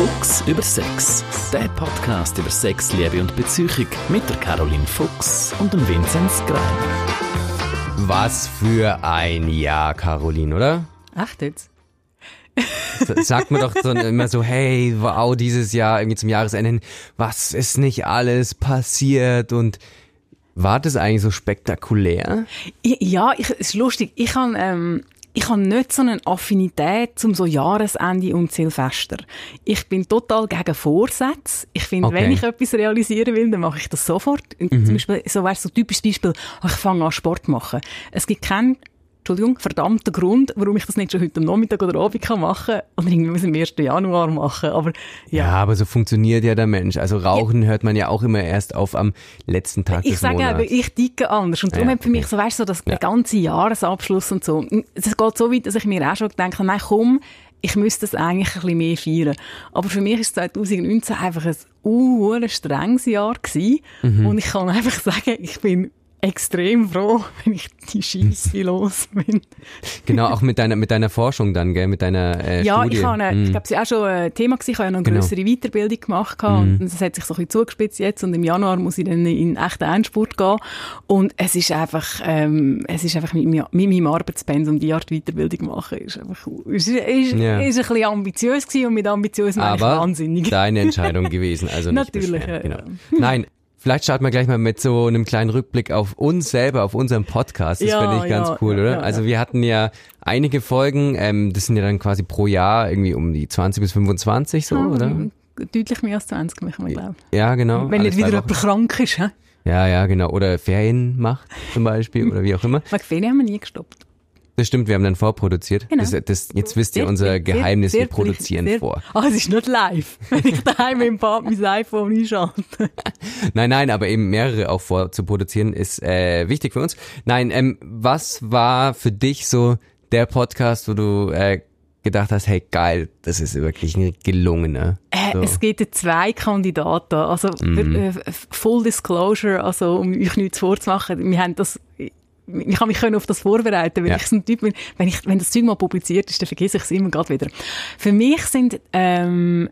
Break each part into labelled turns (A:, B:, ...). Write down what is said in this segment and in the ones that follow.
A: Fuchs über Sex. Der Podcast über Sex, Liebe und Beziehung mit der Caroline Fuchs und dem Vinzenz Grein.
B: Was für ein Jahr, Caroline, oder?
C: Jetzt?
B: Sagt man doch so immer so, hey, wow, dieses Jahr irgendwie zum Jahresende hin, was ist nicht alles passiert und war das eigentlich so spektakulär?
C: Ja, ich, es ist lustig. Ich habe ähm, ich habe nicht so eine Affinität zum so Jahresende und Silvester. Ich bin total gegen Vorsätze. Ich finde,
B: Okay.
C: wenn ich etwas realisieren will, dann mache ich das sofort.
B: Mhm.
C: Zum Beispiel, so wäre so ein typisches Beispiel, ich fange an Sport zu machen. Es gibt keinen Entschuldigung, verdammten Grund, warum ich das nicht schon heute am Nachmittag oder Abend kann machen kann oder irgendwie ich am 1. Januar machen. Aber
B: Ja,
C: ja,
B: aber so funktioniert ja der Mensch. Also Rauchen hört man ja auch immer erst auf am letzten Tag
C: Ich
B: des
C: sage
B: Monats.
C: eben, ich ticke anders. Und darum
B: Ja,
C: hat für mich
B: okay.
C: so, weißt du, so das,
B: Ja.
C: der ganze Jahresabschluss und so. Es geht so weit, dass ich mir auch schon gedacht habe, nein, komm, ich müsste das eigentlich ein bisschen mehr feiern. Aber für mich ist 2019 einfach ein uh, strenges Jahr gewesen.
B: Mhm.
C: Und ich kann einfach sagen, ich bin extrem froh, wenn ich die Scheisse los bin.
B: Genau, auch mit deiner, mit deiner Forschung dann, gell, mit deiner äh,
C: Ja,
B: Studie.
C: ich habe, äh,
B: Mm.
C: ich glaube, es war auch schon ein Thema gewesen. Ich habe ja noch eine
B: Genau.
C: Weiterbildung gemacht gehabt. und es hat sich so ein bisschen zugespitzt jetzt und im Januar muss ich dann in echten Endspurt gehen und es ist einfach, ähm, es ist einfach mit, mit meinem Arbeitspensum die Art Weiterbildung machen, ist einfach, ist, ist,
B: Ja.
C: ist ein bisschen ambitiös gewesen und mit ambitiös meine ich wahnsinnig.
B: deine Entscheidung gewesen, also nicht
C: Natürlich, ja,
B: genau. Nein, vielleicht starten wir gleich mal mit so einem kleinen Rückblick auf uns selber, auf unseren Podcast. Das
C: Ja,
B: finde ich ganz
C: ja,
B: cool,
C: ja,
B: oder? also wir hatten ja einige Folgen, ähm, das sind ja dann quasi pro Jahr irgendwie um die 20 bis 25 so, oder?
C: Ah, Deutlich mehr als 20, möchte man glauben.
B: Ja, genau.
C: Wenn nicht wieder jemand krank ist, hä?
B: Ja, ja, genau. Oder Ferien macht zum Beispiel oder wie auch immer.
C: Wegen Ferien haben wir nie gestoppt.
B: Das stimmt, wir haben dann vorproduziert.
C: Genau.
B: Das, das, jetzt wisst ihr unser Geheimnis, wir produzieren
C: sehr-
B: vor.
C: Ah, es ist nicht live. Wenn ich daheim im Bad mein iPhone einschalte.
B: Nein, nein, aber eben mehrere auch vorzuproduzieren ist äh, wichtig für uns. Nein, ähm, was war für dich so der Podcast, wo du äh, gedacht hast, hey geil, das ist wirklich ein gelungener.
C: Äh,
B: So.
C: Es gibt zwei Kandidaten. Also
B: Mhm.
C: für, äh, Full Disclosure, also um euch nichts vorzumachen, wir haben das. Ich kann mich können auf das vorbereiten, weil
B: Ja.
C: ich so ein Typ bin, wenn, ich, wenn das Zeug mal publiziert ist, dann vergesse ich es immer gerade wieder. Für mich sind ähm,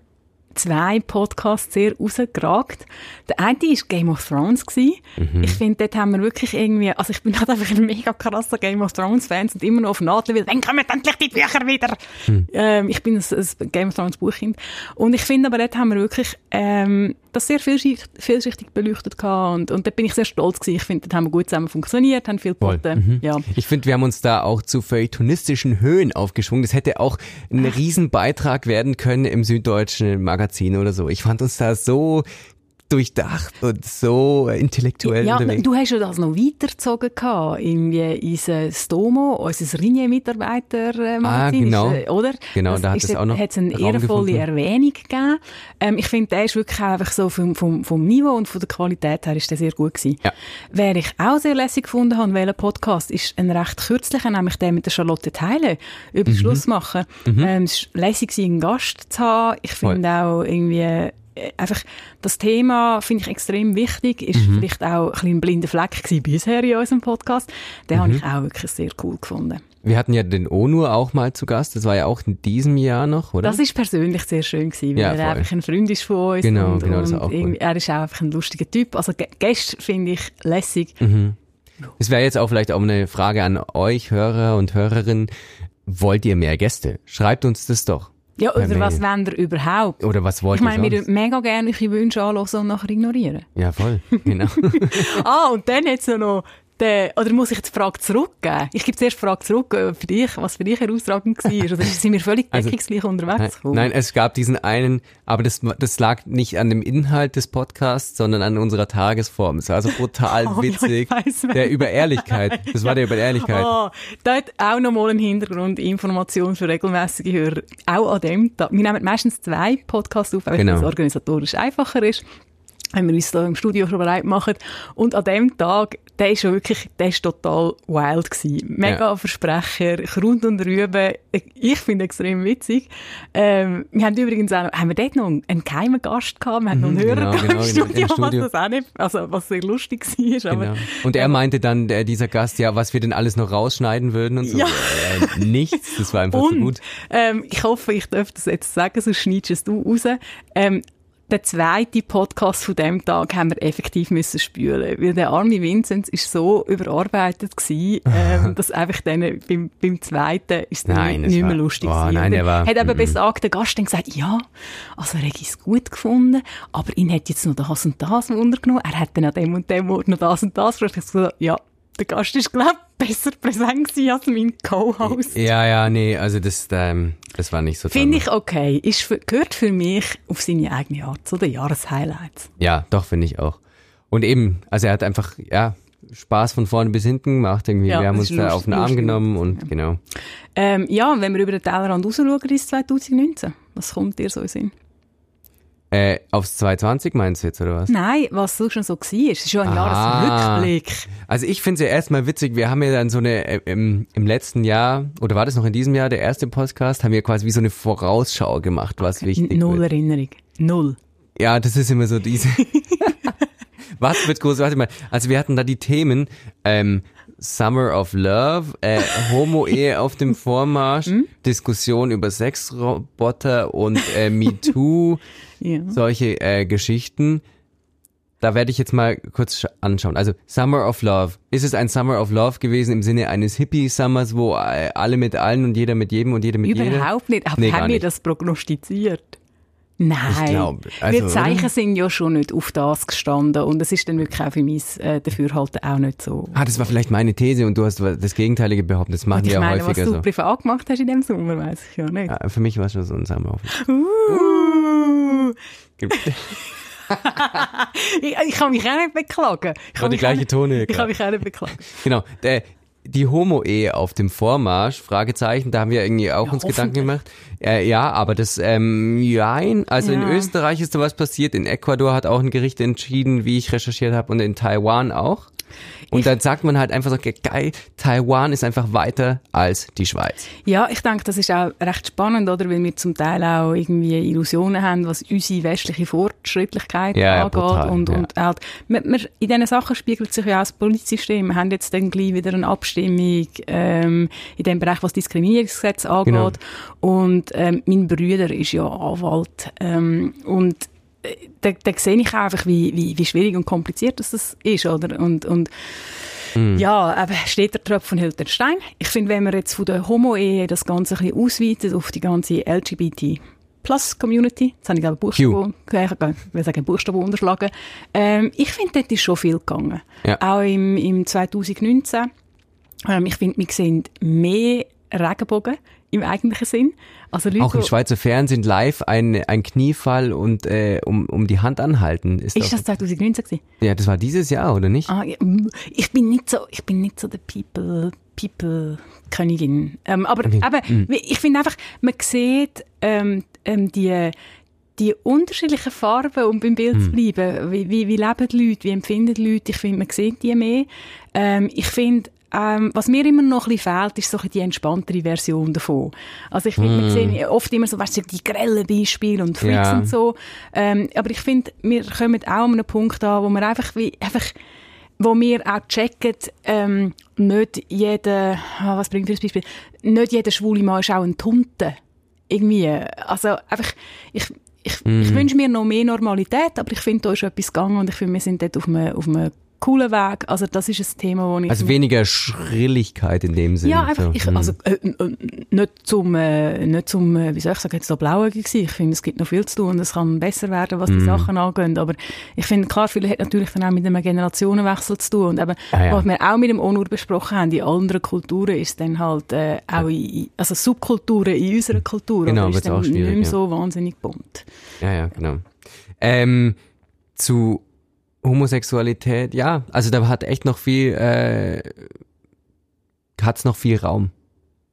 C: zwei Podcasts sehr rausgeragt. Der eine war Game of Thrones. Gewesen.
B: Mhm.
C: Ich finde, dort haben wir wirklich irgendwie, also ich bin halt einfach ein mega krasser Game of Thrones Fan und immer noch auf Nadel, weil dann kommen endlich die Bücher wieder.
B: Hm.
C: Ähm, ich bin ein, ein Game of Thrones Buchkind. Und ich finde aber, dort haben wir wirklich ähm, das sehr vielschichtig, vielschichtig beleuchtet und, und dort bin ich sehr stolz gewesen. Ich finde, dort haben wir gut zusammen funktioniert, haben viel geboten.
B: Mhm.
C: Ja.
B: Ich finde, wir haben uns da auch zu feuilletonistischen Höhen aufgeschwungen. Das hätte auch ein Riesenbeitrag werden können im Süddeutschen Magazin oder so. Ich fand uns da so durchdacht und so intellektuell
C: Ja,
B: unterwegs.
C: du hast ja das noch weitergezogen gehabt, irgendwie unser Stomo, unser Ringe-Mitarbeiter, äh,
B: Ah, genau.
C: ist, äh, oder?
B: Genau, da hat es auch noch
C: hat's eine
B: Raum
C: ehrenvolle
B: gefunden.
C: Erwähnung gegeben. Ähm, ich finde, der ist wirklich einfach so vom, vom, vom Niveau und von der Qualität her ist der sehr gut gewesen.
B: Ja.
C: Wer ich auch sehr lässig gefunden habe, welcher Podcast, ist ein recht kürzlicher, nämlich der mit der Charlotte Teile über
B: Mhm.
C: den Schluss machen. Ähm, es war lässig, einen Gast zu haben. Ich finde auch irgendwie, äh, einfach, das Thema finde ich extrem wichtig, ist
B: Mhm.
C: vielleicht auch ein bisschen ein blinder Fleck gewesen bisher in unserem Podcast. Den
B: Mhm.
C: habe ich auch wirklich sehr cool gefunden.
B: Wir hatten ja den Onur auch mal zu Gast. Das war ja auch in diesem Jahr noch, oder?
C: Das ist persönlich sehr schön gewesen, weil
B: Ja,
C: er einfach ein Freund ist von uns.
B: Genau,
C: und,
B: genau, das
C: und
B: auch cool.
C: er ist auch einfach ein lustiger Typ. Also Gä- Gäste finde ich lässig.
B: Mhm. Es wäre jetzt auch vielleicht auch eine Frage an euch, Hörer und Hörerinnen. Wollt ihr mehr Gäste? Schreibt uns das doch.
C: Ja, oder was
B: Mail.
C: wollt ihr überhaupt?
B: Oder was wollt
C: Ich meine, wir würden mega gerne eure Wünsche anhören und nachher ignorieren.
B: Ja, voll. Genau.
C: ah, und dann jetzt noch der, oder muss ich die Frage zurückgeben? Ich gebe zuerst die Frage zurück, äh, für dich, was für dich herausragend war. Oder sind wir völlig
B: Also,
C: deckungsgleich
B: Nein,
C: unterwegs gekommen?
B: nein, es gab diesen einen, aber das, das lag nicht an dem Inhalt des Podcasts, sondern an unserer Tagesform. Es war so brutal
C: Oh, ja,
B: witzig.
C: wer-
B: der über Ehrlichkeit. Das war der über Ehrlichkeit.
C: Ah, da hat auch noch mal einen Hintergrund, Information für regelmäßige Hörer. Auch an dem Tag. Wir nehmen meistens zwei Podcasts auf, weil
B: Genau.
C: es organisatorisch einfacher ist. Haben wir uns da im Studio schon bereit gemacht. Und an dem Tag, der ist schon wirklich, der ist total wild gewesen. Mega ja. Versprecher, Grund und Rüben. Ich finde extrem witzig. Ähm, wir haben übrigens auch, haben wir dort noch einen geheimen Gast gehabt? Wir haben noch einen mhm, Hörer genau, genau, im, Studio, im Studio, was das auch nicht, also, was sehr lustig war.
B: Genau. Und er meinte dann, der, dieser Gast, ja, was wir denn alles noch rausschneiden würden und so. Ja. Äh, nichts, das war einfach
C: und,
B: so gut.
C: Ähm, ich hoffe, ich darf das jetzt sagen, sonst schneidest du raus. Ähm, den zweiten Podcast von dem Tag haben wir effektiv müssen spülen, weil der arme Vincent ist so überarbeitet gewesen, ähm, dass einfach dann beim, beim zweiten ist es nicht, nicht mehr lustig
B: oh, Nein, er war,
C: hat aber besagt, der Gast dann gesagt, ja, also er es gut gefunden, aber ihn hat jetzt noch das und das Wunder genommen, er hat dann an dem und dem Ort noch das und das. Ich gesagt, ja, der Gast ist, glaube besser präsent als mein Co-Host.
B: Ja, ja, nee, also das, ähm, das war nicht so.
C: Finde ich okay. Ist für, gehört für mich auf seine eigene Art zu den Jahreshighlights.
B: Ja, doch, finde ich auch. Und eben, also er hat einfach, ja, Spaß von vorne bis hinten gemacht. Irgendwie. Ja, wir haben uns da auf den Arm genommen und ja. genau.
C: Ähm, ja, wenn wir über den Tellerrand rausschauen, ist 2019. Was kommt dir so in Sinn?
B: Äh, aufs 220 meinst du jetzt, oder was?
C: Nein, was so schon so war. Es ist schon ein ah. Jahresrückblick.
B: Also ich finde es ja erstmal witzig, wir haben ja dann so eine, äh, im, im letzten Jahr, oder war das noch in diesem Jahr, der erste Podcast, haben wir quasi wie so eine Vorausschau gemacht, was okay. wichtig
C: Null
B: wird.
C: Erinnerung. Null.
B: Ja, das ist immer so diese... was wird groß? Warte mal. Also wir hatten da die Themen, ähm, Summer of Love, äh, Homo-Ehe auf dem Vormarsch, hm? Diskussion über Sexroboter und äh, MeToo, ja. solche äh, Geschichten. Da werde ich jetzt mal kurz anschauen. Also Summer of Love. Ist es ein Summer of Love gewesen im Sinne eines Hippie-Summers, wo äh, alle mit allen und jeder mit jedem und jeder mit
C: Überhaupt
B: jeder?
C: Überhaupt nicht. Aber nee, haben wir das prognostiziert? Nein, ich glaube, also, wir Zeichen oder? sind ja schon nicht auf das gestanden und es ist dann wirklich auch für mich äh, Dafürhalten auch nicht so.
B: Ah, das war vielleicht meine These und du hast das Gegenteilige behauptet, das machen die ja meine, häufiger
C: was
B: du
C: so. privat gemacht hast in dem Sommer, weiß ich ja nicht. Ja,
B: für mich war es schon so ein Sommer.
C: Uh. ich, ich kann mich auch nicht beklagen.
B: Ich war die gleiche Tone.
C: Ich kann mich auch nicht beklagen.
B: Genau. Der, die Homo-Ehe auf dem Vormarsch, Fragezeichen, da haben wir irgendwie auch ja, uns Gedanken gemacht. Äh, ja, aber das, ähm, jein, also ja. in Österreich ist da was passiert, in Ecuador hat auch ein Gericht entschieden, wie ich recherchiert habe, und in Taiwan auch. Und ich, dann sagt man halt einfach so, geil, Taiwan ist einfach weiter als die Schweiz.
C: Ja, ich denke, das ist auch recht spannend, oder? Weil wir zum Teil auch irgendwie Illusionen haben, was unsere westliche Fortschrittlichkeit ja, angeht. Brutal, und, ja. und halt, wir, wir, in diesen Sachen spiegelt sich ja auch das Polizeisystem. Wir haben jetzt dann gleich wieder eine Abstimmung, ähm, in dem Bereich, was Diskriminierungsgesetz angeht. Genau. Und, ähm, mein Bruder ist ja Anwalt, ähm, und da, da sehe ich einfach, wie, wie, wie schwierig und kompliziert das ist, oder? Und, und mm. ja, aber steht der Tropfen hält den Stein. Ich finde, wenn man jetzt von der Homo-Ehe das Ganze ein bisschen ausweitet auf die ganze LGBT Plus Community, jetzt habe ich glaube Buchstaben, ich will sagen Buchstaben unterschlagen, ähm, ich finde, dort ist schon viel gegangen. Ja. Auch im, im 2019. Ähm, ich finde, wir sehen mehr Regenbogen im eigentlichen Sinn.
B: Also Leute, auch im Schweizer Fernsehen live ein, ein Kniefall und äh, um, um die Hand anhalten.
C: Ist, ist das 2019 gewesen?
B: Ja, das war dieses Jahr, oder nicht?
C: Ah, ja, ich bin nicht so, ich bin nicht so der People, People Königin. Ähm, aber okay. aber mhm. ich finde einfach, man sieht ähm, ähm, die die unterschiedlichen Farben, um beim Bild mhm. zu bleiben. Wie, wie, wie leben die Leute, wie empfinden die Leute? Ich finde, man sieht die mehr. Ähm, ich finde, ähm, was mir immer noch ein bisschen fehlt, ist so die entspanntere Version davon. Also ich finde, mm. wir sehen oft immer so, weißt du, die grellen Beispiele und Freaks ja. und so. Ähm, aber ich finde, wir kommen auch an einen Punkt an, wo wir einfach wie, einfach, wo wir auch checken, ähm, nicht jeder, oh, was bringt das Beispiel, nicht jeder schwule Mann ist auch ein Tunte. Irgendwie. Also einfach, ich, ich, mm. ich wünsche mir noch mehr Normalität, aber ich finde, da ist etwas gegangen und ich finde, wir sind dort auf einem, auf einem cooler Weg. Also das ist ein Thema, wo ich...
B: Also weniger Schrilligkeit in dem Sinne.
C: Ja, einfach, ich, hm. also äh, äh, nicht zum, äh, nicht zum, äh, wie soll ich sagen, jetzt so blauäugig sein. Ich finde, es gibt noch viel zu tun und es kann besser werden, was die mm. Sachen angeht. Aber ich finde, klar, viel hat natürlich dann auch mit einem Generationenwechsel zu tun. Und eben, ah, ja. was wir auch mit dem Onur besprochen haben, in anderen Kulturen ist dann halt äh, auch in, also Subkulturen in unserer Kultur.
B: Genau, ist dann nicht mehr
C: ja. so wahnsinnig bunt.
B: Ja, ja, genau. Ähm, zu Homosexualität, ja, also da hat echt noch viel, äh, hat's noch viel Raum,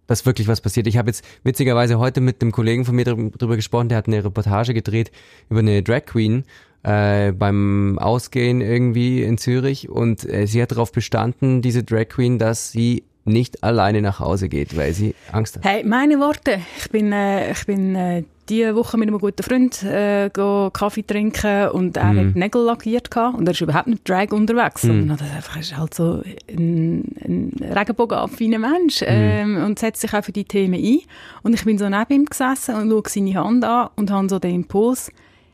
B: dass wirklich was passiert. Ich habe jetzt witzigerweise heute mit einem Kollegen von mir drüber gesprochen, der hat eine Reportage gedreht über eine Drag Queen, äh, beim Ausgehen irgendwie in Zürich und äh, sie hat darauf bestanden, diese Drag Queen, dass sie nicht alleine nach Hause geht, weil sie Angst hat.
C: Hey, meine Worte. Ich bin, äh, ich bin äh, diese Woche mit einem guten Freund äh, Kaffee trinken und er mm. hat Nägel lackiert gehabt und er ist überhaupt nicht Drag unterwegs, mm. sondern er einfach ist halt so ein, ein regenbogenaffiner Mensch mm. ähm, und setzt sich auch für die Themen ein. Und ich bin so neben ihm gesessen und schaue seine Hand an und habe so den Impuls,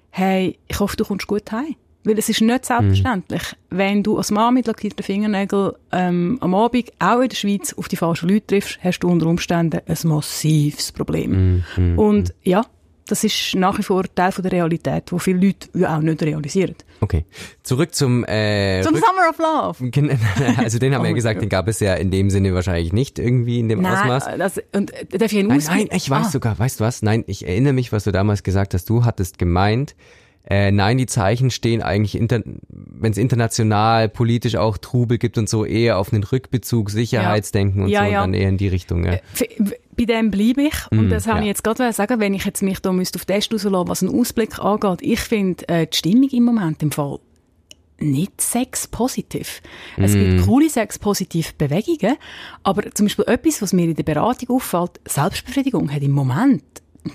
C: hey, ich hoffe, du kommst gut heim. Weil es ist nicht selbstverständlich, mhm. wenn du als Mann mit lackierten Fingernägeln ähm, am Abend auch in der Schweiz auf die falschen Leute triffst, hast du unter Umständen ein massives Problem. Mhm. Und ja, das ist nach wie vor Teil von der Realität, wo viele Leute auch nicht realisieren.
B: Okay, zurück zum
C: äh, zum Summer of Love.
B: Also den haben oh wir ja gesagt, den gab es ja in dem Sinne wahrscheinlich nicht irgendwie in dem nein, Ausmaß.
C: Das, und darf ich
B: nein, nein, ich weiß ah. sogar, weißt du was? Nein, ich erinnere mich, was du damals gesagt hast. Du hattest gemeint, äh, nein, die Zeichen stehen eigentlich, wenn es international, politisch auch Trubel gibt und so, eher auf einen Rückbezug, Sicherheitsdenken ja. und
C: ja,
B: so,
C: ja.
B: und dann eher in die Richtung. Ja. Äh,
C: bei dem bleibe ich. Und mm, das habe ich jetzt gerade sagen, wenn ich jetzt mich da müsste auf Test rauslassen, was einen Ausblick angeht. Ich finde äh, die Stimmung im Moment im Fall nicht sexpositiv. Mm. Es gibt coole sexpositive Bewegungen, aber zum Beispiel etwas, was mir in der Beratung auffällt, Selbstbefriedigung hat im Moment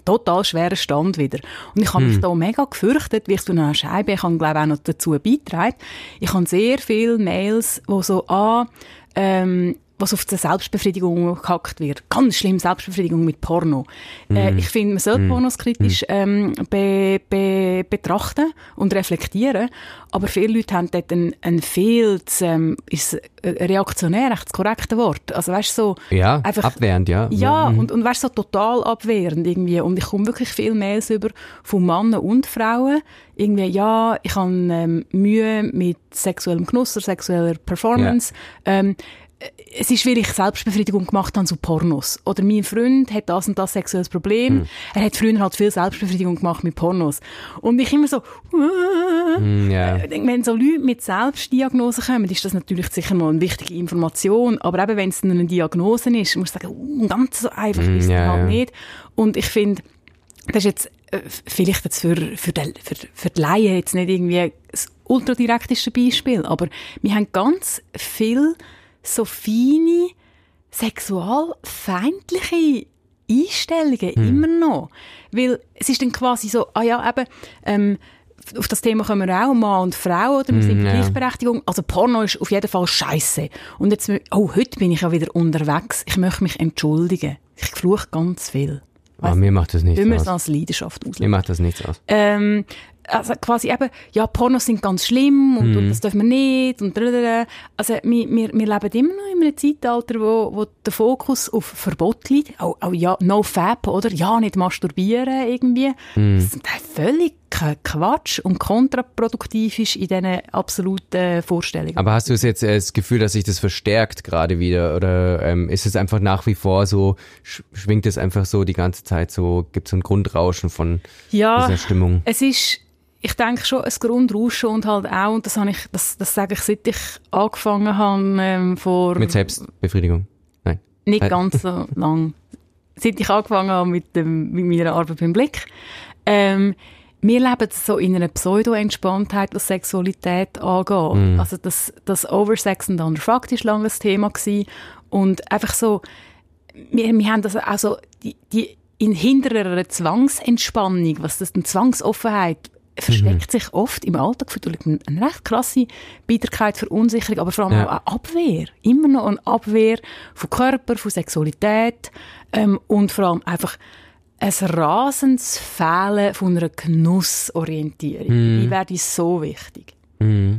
C: total schweren Stand wieder. Und ich habe mich hm. da mega gefürchtet, wie ich so eine Scheibe, ich habe glaube auch noch dazu beitragen. Ich habe sehr viele Mails, wo so, ah, ähm, was auf die Selbstbefriedigung gehackt wird. Ganz schlimm, Selbstbefriedigung mit Porno. Mm. Äh, ich finde, man sollte mm. Pornos kritisch mm. ähm, be, be, betrachten und reflektieren, aber viele Leute haben dort ein, ein viel ähm, ist äh, reaktionär echt das korrekte Wort. Also weißt so
B: ja, einfach abwehrend, ja.
C: Ja, mm. und, und weißt so total abwehrend irgendwie. Und ich komme wirklich viel Mails über von Männern und Frauen, irgendwie, ja, ich habe ähm, Mühe mit sexuellem Genuss oder sexueller Performance. Ja. Ähm, es ist, weil ich Selbstbefriedigung gemacht habe, so Pornos. Oder mein Freund hat das und das sexuelles Problem. Mm. Er hat früher halt viel Selbstbefriedigung gemacht mit Pornos. Und ich immer so, mm, yeah. wenn so Leute mit Selbstdiagnosen kommen, ist das natürlich sicher mal eine wichtige Information. Aber eben, wenn es eine Diagnose ist, muss ich sagen, uh, ganz so einfach mm, ist es yeah, halt yeah. nicht. Und ich finde, das ist jetzt äh, vielleicht jetzt für, für, die, für, für die Laien jetzt nicht irgendwie das ultradirekteste Beispiel, aber wir haben ganz viel so feine, sexualfeindliche Einstellungen mm. immer noch. Weil es ist dann quasi so, ah ja, eben, ähm, auf das Thema kommen wir auch, Mann und Frau, oder? Wir sind mm, Gleichberechtigung. Also Porno ist auf jeden Fall scheiße. Und jetzt, oh, heute bin ich ja wieder unterwegs. Ich möchte mich entschuldigen. Ich fluche ganz viel.
B: Ah, mir macht das nichts aus.
C: Wir als Leidenschaft auslösen.
B: Mir macht das nichts aus.
C: Ähm, also quasi eben, ja, Pornos sind ganz schlimm und, mm. und mhm. das dürfen wir nicht und Also wir, wir, wir leben immer noch in einem Zeitalter, wo, wo der Fokus auf Verbot liegt. Auch, auch ja, no fab, oder? Ja, nicht masturbieren irgendwie. Mm. Das ist völlig Quatsch und kontraproduktiv ist in diesen absoluten Vorstellungen.
B: Aber hast du jetzt äh, das Gefühl, dass sich das verstärkt gerade wieder oder ähm, ist es einfach nach wie vor so, schwingt es einfach so die ganze Zeit so, gibt es ein Grundrauschen von
C: ja,
B: dieser Stimmung?
C: es ist ich denke schon ein Grundrauschen und halt auch, und das, habe ich, das, das sage ich, seit ich angefangen habe ähm, vor...
B: Mit Selbstbefriedigung? Nein.
C: Nicht äh. ganz so lang. Seit ich angefangen habe mit, dem, mit meiner Arbeit beim Blick. Ähm, wir leben so in einer Pseudo-Entspanntheit, was Sexualität angeht. Mm. Also das, das Oversex und Underfucked war lange ein Thema gewesen. Und einfach so, wir, wir haben das auch so, die, die in hinterer Zwangsentspannung, was das, eine Zwangsoffenheit, versteckt mhm. sich oft im Alltag für eine recht krasse Bitterkeit, Verunsicherung, aber vor allem ja. auch eine Abwehr. Immer noch eine Abwehr von Körper, von Sexualität ähm, und vor allem einfach ein rasendes Fehlen von einer Genussorientierung. Mm. Die wäre so wichtig. Mm.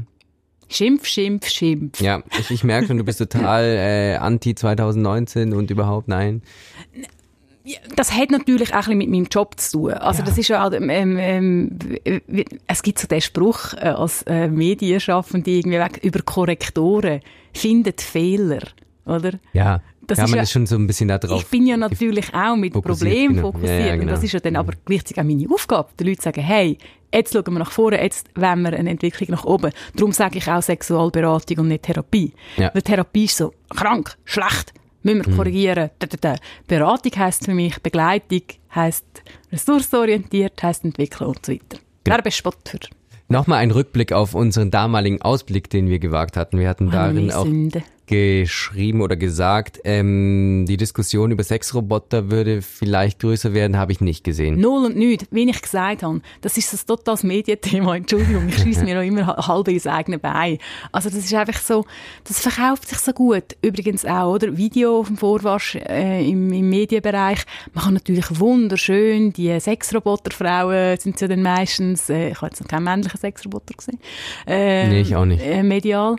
C: Schimpf, Schimpf, Schimpf.
B: Ja, ich, ich merke schon, du bist total äh, anti 2019 und überhaupt nein.
C: Das hat natürlich auch ein bisschen mit meinem Job zu tun. Also ja. das ist ja, ähm, ähm, es gibt so den Spruch äh, als äh, Medienschaffende irgendwie weg, über Korrektoren findet Fehler, oder?
B: Ja. Das ja, ist man ja, ist schon so ein bisschen da drauf.
C: Ich bin ja natürlich auch mit Problemen genau. fokussiert. Ja, ja, genau. Und das ist ja dann aber gleichzeitig auch meine Aufgabe. Die Leute sagen, hey, jetzt schauen wir nach vorne, jetzt wollen wir eine Entwicklung nach oben. Darum sage ich auch Sexualberatung und nicht Therapie. Weil Therapie ist so krank, schlecht, müssen wir mhm. korrigieren. Beratung heisst für mich, Begleitung heisst ressourcenorientiert, heisst entwickeln und so weiter. Genau. Werbespot für
B: Nochmal ein Rückblick auf unseren damaligen Ausblick, den wir gewagt hatten. Wir hatten darin auch
C: Sünde.
B: Geschrieben oder gesagt, ähm, die Diskussion über Sexroboter würde vielleicht größer werden, habe ich nicht gesehen.
C: Null und nichts, wie ich gesagt habe. Das ist ein totales Medienthema. Entschuldigung, ich schieße mir auch immer halb ins eigene Bein. Also das ist einfach so, das verkauft sich so gut. Übrigens auch, oder? Video auf dem Vorwasch äh, im, im Medienbereich. Man kann natürlich wunderschön, die Sexroboterfrauen sind ja dann meistens, äh, ich habe jetzt noch keinen männlichen Sexroboter gesehen. Äh,
B: Nee, ich auch nicht.
C: Äh, medial.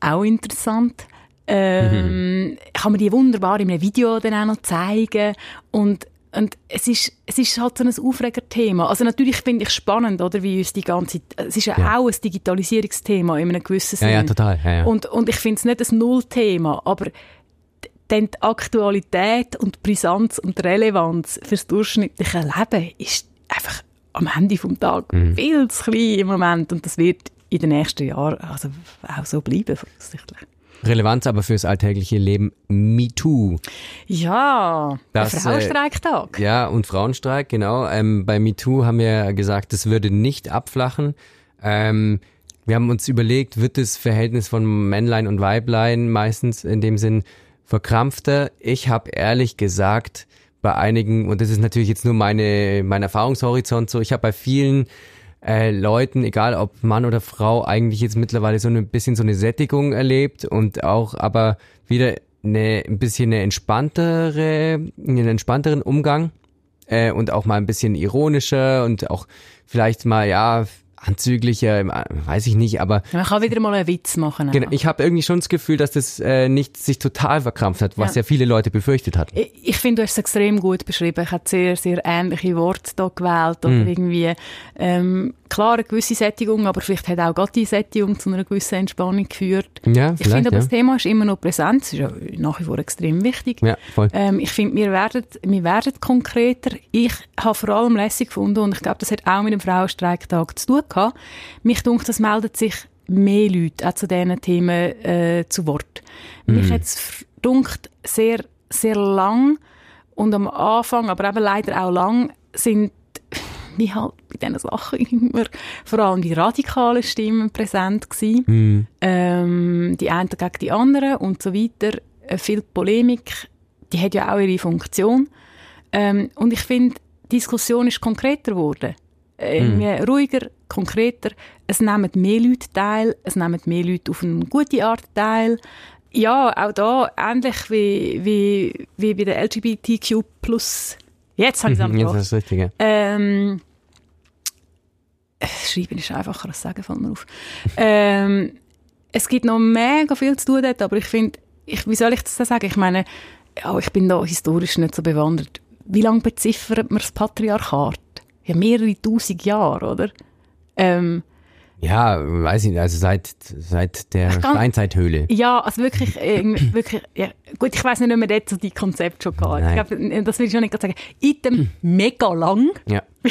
C: Auch interessant. Ähm, Kann man die wunderbar in einem Video dann auch noch zeigen. Und, und es ist, es ist halt so ein Aufregerthema. Also natürlich finde ich spannend, oder, wie uns die ganze, es ist ja,
B: Ja.
C: auch ein Digitalisierungsthema in einem gewissen
B: Ja,
C: Sinn.
B: ja, total. Ja, ja.
C: Und, und ich finde es nicht ein Nullthema, aber dann die Aktualität und die Brisanz und die Relevanz fürs durchschnittliche Leben ist einfach am Ende vom Tag
B: Mhm.
C: viel zu klein im Moment und das wird in den nächsten Jahren also auch so bleiben, voraussichtlich.
B: Relevanz aber fürs alltägliche Leben MeToo.
C: Ja,
B: Das,
C: der Frauenstreiktag.
B: Ja, und Frauenstreik, genau. Ähm, bei MeToo haben wir gesagt, das würde nicht abflachen. Ähm, wir haben uns überlegt, wird das Verhältnis von Männlein und Weiblein meistens in dem Sinn verkrampfter. Ich habe ehrlich gesagt bei einigen, und das ist natürlich jetzt nur meine, mein Erfahrungshorizont so, ich habe bei vielen äh, Leuten, egal ob Mann oder Frau, eigentlich jetzt mittlerweile so ein bisschen so eine Sättigung erlebt und auch aber wieder eine, ein bisschen eine entspanntere, einen entspannteren Umgang äh, und auch mal ein bisschen ironischer und auch vielleicht mal, ja, anzüglicher, weiß ich nicht, aber
C: Man kann wieder mal einen Witz machen.
B: genau, ich habe irgendwie schon das Gefühl, dass das äh, nicht sich total verkrampft hat, was ja,
C: Ja.
B: viele Leute befürchtet hatten.
C: Ich, ich finde, du hast es extrem gut beschrieben. Ich habe sehr, sehr ähnliche Worte da gewählt. Oder irgendwie, ähm, klar, eine gewisse Sättigung, aber vielleicht hat auch gerade die Sättigung zu einer gewissen Entspannung geführt.
B: Ja,
C: Ich finde aber,
B: ja.
C: das Thema ist immer noch präsent. Es ist ja nach wie vor extrem wichtig.
B: Ja, voll.
C: Ähm, ich finde, wir werden, wir werden konkreter. Ich habe vor allem lässig gefunden und ich glaube, das hat auch mit dem Frauenstreiktag zu tun gehabt. Mich dunkt, es meldet sich mehr Leute auch zu diesen Themen äh, zu Wort. Mich hat es dunkt sehr, sehr lang und am Anfang, aber eben leider auch lang, sind wie halt bei diesen Sachen immer vor allem die radikalen Stimmen präsent gewesen. Ähm, die einen gegen die anderen und so weiter. Äh, viel Polemik, die hat ja auch ihre Funktion. Ähm, und ich finde, die Diskussion ist konkreter geworden. Äh, irgendwie ruhiger, konkreter. Es nehmen mehr Leute teil, es nehmen mehr Leute auf eine gute Art teil. Ja, auch da, ähnlich wie, wie, wie bei der LGBTQ+. Jetzt habe ich es am
B: Jetzt ist das Richtige.
C: Ähm, äh, schreiben ist einfacher als sagen, fällt mir auf. ähm, es gibt noch mega viel zu tun dort, aber ich finde, ich, wie soll ich das sagen? Ich meine, ja, ich bin da historisch nicht so bewandert. Wie lange beziffert man das Patriarchat? Ja, mehrere tausend Jahre, oder? Ähm,
B: Ja, weiß ich nicht, also seit, seit der
C: kann-
B: Steinzeithöhle.
C: ja, also wirklich, irgendwie, wirklich, ja, gut, ich weiß nicht, ob man dort so die Konzepte schon hat. Ich glaube, das will ich schon nicht gerade sagen. Item mega lang.
B: Ja.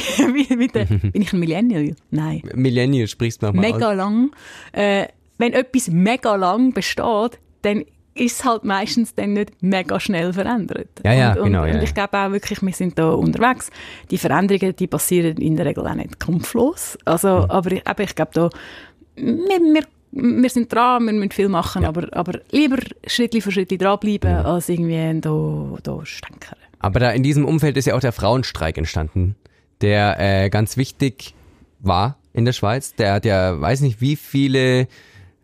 C: der, bin ich ein Millennial? Nein.
B: Millennial sprichst du nochmal
C: mega lang. Äh, wenn etwas mega lang besteht, dann ist es halt meistens dann nicht mega schnell verändert.
B: Ja, ja,
C: und, und,
B: genau, ja,
C: Und
B: ja.
C: ich glaube auch wirklich, wir sind da unterwegs. Die Veränderungen, die passieren in der Regel auch nicht kampflos. Also,
B: Mhm.
C: aber ich, aber ich glaube da, wir, wir, wir sind dran, wir müssen viel machen, aber, aber lieber Schritt für Schritt dranbleiben, als irgendwie da, da stänkern.
B: Aber da in diesem Umfeld ist ja auch der Frauenstreik entstanden, der äh, ganz wichtig war in der Schweiz. Der hat ja, weiß nicht, wie viele,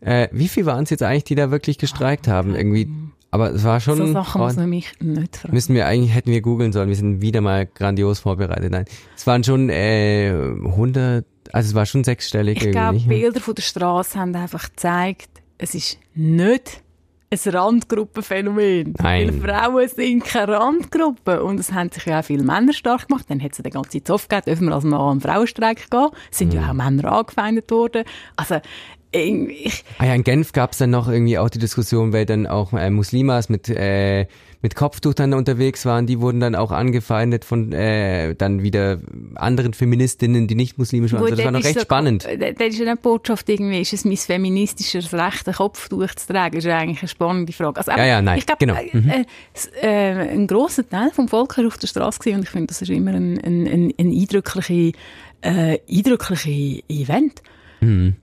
B: äh, wie viel waren es jetzt eigentlich, die da wirklich gestreikt haben? Irgendwie, aber es war schon.
C: So Sachen muss man mich nicht fragen.
B: Müssen wir eigentlich, hätten wir googeln sollen. Wir sind wieder mal grandios vorbereitet. Nein, es waren schon äh, 100, also es war schon sechsstellig
C: Ich glaube. Bilder von der Straße haben einfach gezeigt, es ist nicht ein Randgruppenphänomen.
B: Nein.
C: Weil Frauen sind keine Randgruppe. Und es haben sich ja auch viele Männer stark gemacht. Dann hat es ja den ganzen Zoff gegeben, dürfen wir als Mann an den Frauenstreik gehen. Es sind
B: Mhm.
C: ja auch Männer angefeindet worden. Also,
B: Ah ja, in Genf gab es dann noch irgendwie auch die Diskussion, weil dann auch äh, Muslimas mit, äh, mit Kopftuch dann unterwegs waren, die wurden dann auch angefeindet von äh, dann wieder anderen Feministinnen, die nicht muslimisch waren. Also das war noch recht
C: so-
B: spannend.
C: äh, Dort ist ja eine Botschaft irgendwie, ist es mein feministisches Recht, einen Kopftuch zu tragen? ist eigentlich eine spannende Frage. Also,
B: Ja, ja, nein,
C: ich glaub,
B: genau.
C: äh, äh, s- äh, ein grosser Teil vom Volk war auf der Straße gewesen und ich finde, das ist immer ein, ein, ein, eine eindrückliche äh, eindrückliche Event. Mhm.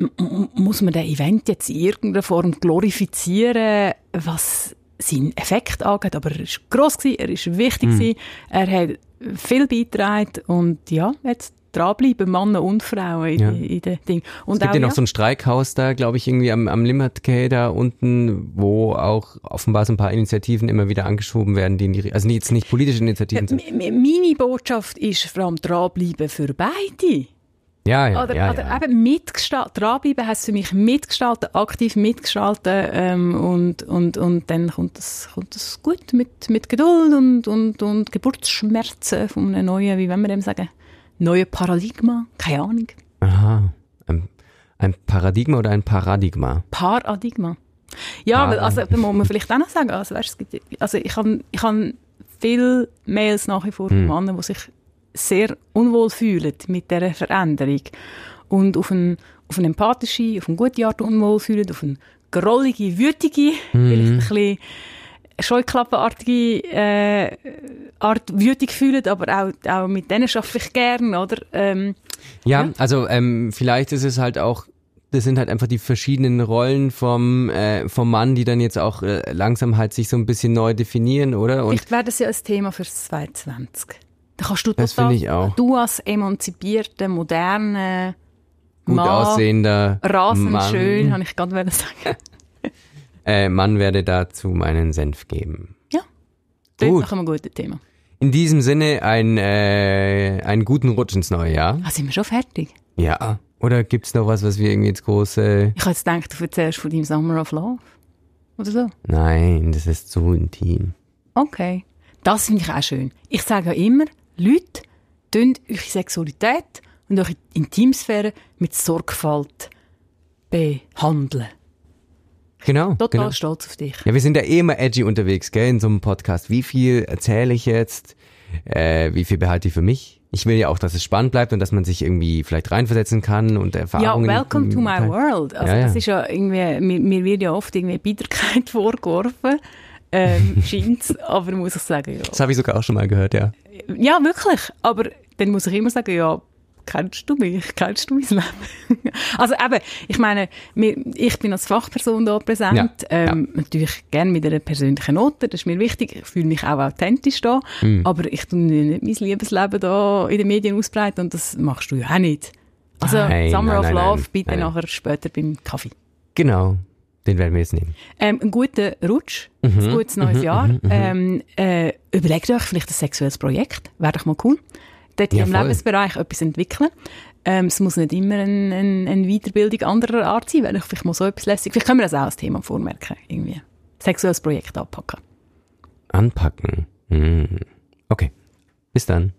C: Muss man den Event jetzt in irgendeiner Form glorifizieren, was seinen Effekt angeht? Aber er war gross, gewesen, er war wichtig, mhm. gewesen, er hat viel beigetragen und ja, jetzt dranbleiben, Männer und Frauen in, ja. in den Dingen.
B: Und es gibt auch, ja noch so ein Streikhaus da, glaube ich, irgendwie am, am Limmatquai da unten, wo auch offenbar so ein paar Initiativen immer wieder angeschoben werden, die, die also jetzt nicht politische Initiativen sind.
C: Meine Botschaft ist vor allem dranbleiben für beide.
B: Ja, ja,
C: oder,
B: ja,
C: oder
B: ja.
C: eben mitgestalten. Dranbleiben heisst für mich mitgestalten, aktiv mitgestalten ähm, und, und, und dann kommt das, kommt das gut mit, mit Geduld und, und, und Geburtsschmerzen von einem neuen, wie wollen wir dem sagen, neuen Paradigma, keine Ahnung.
B: Aha, ein, ein Paradigma oder ein Paradigma?
C: Paradigma. Ja, Paradigma. also da muss man vielleicht auch noch sagen, also, weißt, also ich habe ich hab viele Mails nach wie vor von hm. Männern, die sich sehr unwohl fühlen mit dieser Veränderung und auf eine, auf eine empathische, auf eine gute Art unwohl fühlen, auf eine grollige, wütige, mhm. vielleicht ein bisschen scheuklappenartige äh, Art wütig fühlen, aber auch, auch mit denen arbeite ich gern, oder? Ähm,
B: ja, ja, also ähm, vielleicht ist es halt auch das sind halt einfach die verschiedenen Rollen vom, äh, vom Mann, die dann jetzt auch äh, langsam halt sich so ein bisschen neu definieren, oder?
C: Und Vielleicht wäre das ja ein Thema für 2020. Kannst du
B: das total, ich auch.
C: du als emanzipierter, moderner,
B: gut Mann, aussehender,
C: rasend Mann, schön, habe ich gerade sagen.
B: äh, Mann werde dazu meinen Senf geben.
C: Ja, das ist noch ein gutes Thema.
B: In diesem Sinne ein, äh, einen guten Rutsch ins neue Jahr.
C: Ah, sind wir schon fertig?
B: Ja. Oder gibt es noch was, was wir irgendwie jetzt große...
C: Ich habe jetzt gedacht, du erzählst von deinem Summer of Love. Oder so?
B: Nein, das ist zu intim.
C: Okay. Das finde ich auch schön. Ich sage ja immer, Leute, eure Sexualität und eure Intimsphäre mit Sorgfalt behandeln.
B: Genau.
C: Total
B: genau.
C: stolz auf dich.
B: Ja, wir sind ja eh immer edgy unterwegs, gell, in so einem Podcast. Wie viel erzähle ich jetzt? Äh, wie viel behalte ich für mich? Ich will ja auch, dass es spannend bleibt und dass man sich irgendwie vielleicht reinversetzen kann und Erfahrungen.
C: Ja, welcome to my world. Also ja, ja. das ist ja irgendwie, mir, mir wird ja oft irgendwie Bitterkeit vorgeworfen ähm, scheint aber muss ich sagen, ja.
B: Das habe ich sogar auch schon mal gehört, ja.
C: Ja, wirklich. Aber dann muss ich immer sagen, ja, kennst du mich? Kennst du mein Leben? also eben, ich meine, ich bin als Fachperson da präsent, ja, ähm, ja. natürlich gerne mit einer persönlichen Note, das ist mir wichtig, ich fühle mich auch authentisch da, mhm. aber ich tue nicht mein Liebesleben da in den Medien ausbreiten und das machst du ja auch nicht. Also nein, Summer nein, of nein, Love, bitte nachher später beim Kaffee.
B: Genau. Den werden wir jetzt nehmen.
C: Ähm, einen guten Rutsch, mhm. ein gutes neues mhm. Jahr. Mhm. mhm. Ähm, äh, überlegt euch vielleicht ein sexuelles Projekt, wäre doch mal cool. Dort ja, im voll. Lebensbereich etwas entwickeln. Ähm, es muss nicht immer eine, eine, eine Weiterbildung anderer Art sein, wenn ich vielleicht mal so etwas lässig. Vielleicht können wir das auch als Thema vormerken, irgendwie. Sexuelles Projekt anpacken.
B: Anpacken. Mhm. Okay. Bis dann.